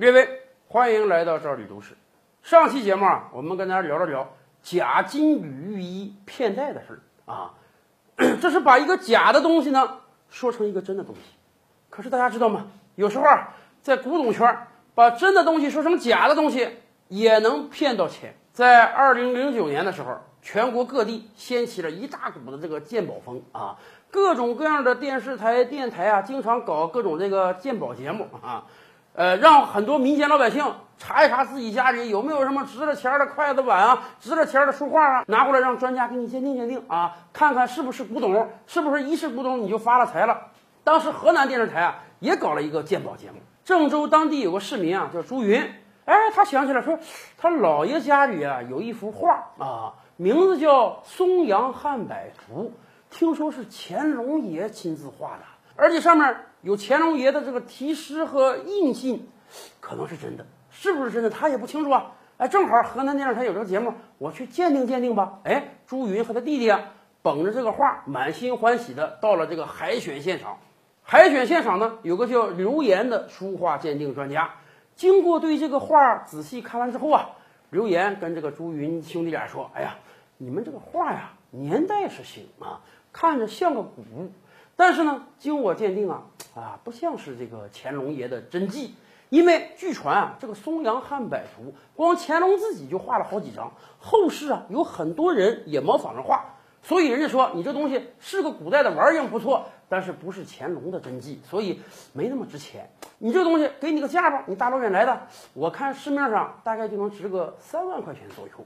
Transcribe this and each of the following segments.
列位，欢迎来到这里都市。上期节目啊，我们跟大家聊了聊假金缕玉衣骗贷的事儿啊，这是把一个假的东西呢说成一个真的东西。可是大家知道吗？有时候啊，在古董圈儿，把真的东西说成假的东西也能骗到钱。在二零零九年的时候，全国各地掀起了一大股的这个鉴宝风啊，各种各样的电视台、电台啊，经常搞各种这个鉴宝节目啊。呃，让很多民间老百姓查一查自己家里有没有什么值了钱的筷子碗啊，值了钱的书画啊，拿过来让专家给你鉴定鉴定啊，看看是不是古董，是不是一世古董，你就发了财了。当时河南电视台啊也搞了一个鉴宝节目，郑州当地有个市民啊叫朱云，哎，他想起来说，他姥爷家里啊有一幅画啊，名字叫《松阳汉柏图》，听说是乾隆爷亲自画的，而且上面。有乾隆爷的这个题诗和印信，可能是真的，是不是真的他也不清楚啊。哎，正好河南电视台有这个节目，我去鉴定鉴定吧。哎，朱云和他弟弟啊，捧着这个画，满心欢喜的到了这个海选现场。海选现场呢，有个叫刘岩的书画鉴定专家，经过对这个画仔细看完之后啊，刘岩跟这个朱云兄弟俩说：“哎呀，你们这个画呀，年代是行啊，看着像个古物。”但是呢，经我鉴定啊，啊，不像是这个乾隆爷的真迹，因为据传啊，这个松阳汉柏图，光乾隆自己就画了好几张，后世啊有很多人也模仿着画，所以人家说你这东西是个古代的玩意儿不错，但是不是乾隆的真迹，所以没那么值钱。你这东西给你个价吧，你大老远来的，我看市面上大概就能值个三万块钱左右。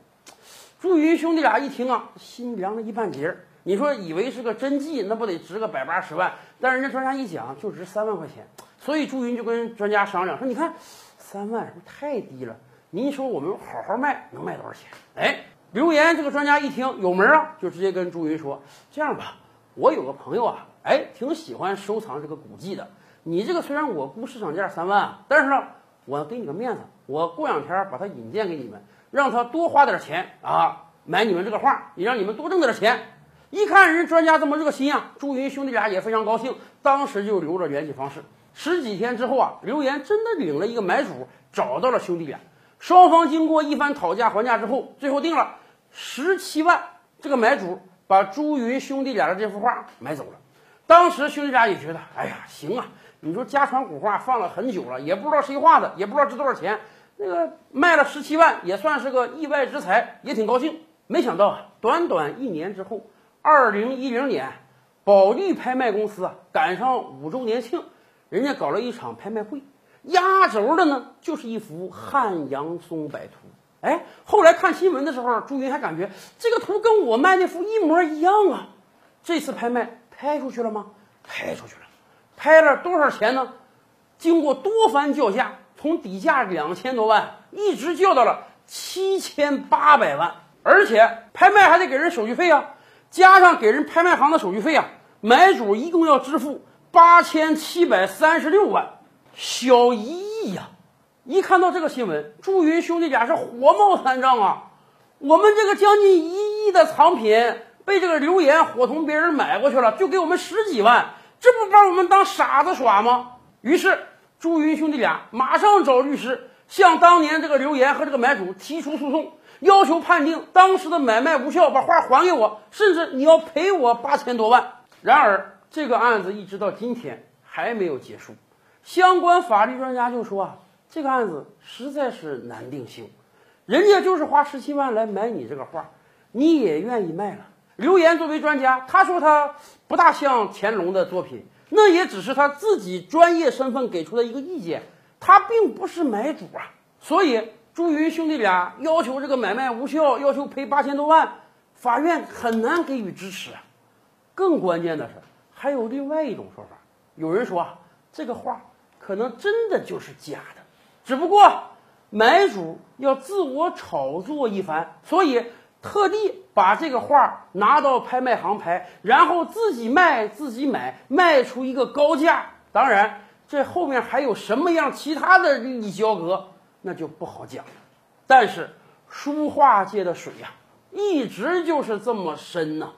朱云兄弟俩一听啊，心凉了一半截儿。你说以为是个真迹，那不得值个百八十万？但人家专家一讲，就值三万块钱。所以朱云就跟专家商量说：“你看，三万是不是太低了？您说我们好好卖，能卖多少钱？”哎，刘岩这个专家一听有门啊，就直接跟朱云说：“这样吧，我有个朋友啊，哎，挺喜欢收藏这个古迹的。你这个虽然我估市场价三万，但是呢，我给你个面子，我过两天把它引荐给你们，让他多花点钱啊，买你们这个画，也让你们多挣点钱。”一看人专家这么热心啊，朱云兄弟俩也非常高兴，当时就留了联系方式。十几天之后啊，刘岩真的领了一个买主，找到了兄弟俩。双方经过一番讨价还价之后，最后定了十七万。这个买主把朱云兄弟俩的这幅画买走了。当时兄弟俩也觉得，哎呀，行啊，你说家传古画放了很久了，也不知道谁画的，也不知道值多少钱，那个卖了十七万，也算是个意外之财，也挺高兴。没想到啊，短短一年之后。二零一零年，保利拍卖公司啊赶上五周年庆，人家搞了一场拍卖会，压轴的呢就是一幅汉阳松柏图。哎，后来看新闻的时候，朱云还感觉这个图跟我卖那幅一模一样啊。这次拍卖拍出去了吗？拍出去了，拍了多少钱呢？经过多番叫价，从底价两千多万一直叫到了七千八百万，而且拍卖还得给人手续费啊。加上给人拍卖行的手续费啊，买主一共要支付八千七百三十六万，小一亿呀！一看到这个新闻，朱云兄弟俩是火冒三丈啊！我们这个将近一亿的藏品被这个刘岩伙同别人买过去了，就给我们十几万，这不把我们当傻子耍吗？于是朱云兄弟俩马上找律师，向当年这个刘岩和这个买主提出诉讼。要求判定当时的买卖无效，把画还给我，甚至你要赔我八千多万。然而，这个案子一直到今天还没有结束。相关法律专家就说啊，这个案子实在是难定性。人家就是花十七万来买你这个画，你也愿意卖了。刘岩作为专家，他说他不大像乾隆的作品，那也只是他自己专业身份给出的一个意见，他并不是买主啊，所以。朱云兄弟俩要求这个买卖无效，要求赔八千多万，法院很难给予支持。更关键的是，还有另外一种说法，有人说啊，这个画可能真的就是假的，只不过买主要自我炒作一番，所以特地把这个画拿到拍卖行拍，然后自己卖自己买，卖出一个高价。当然，这后面还有什么样其他的利益交割？那就不好讲，但是书画界的水呀，一直就是这么深呐。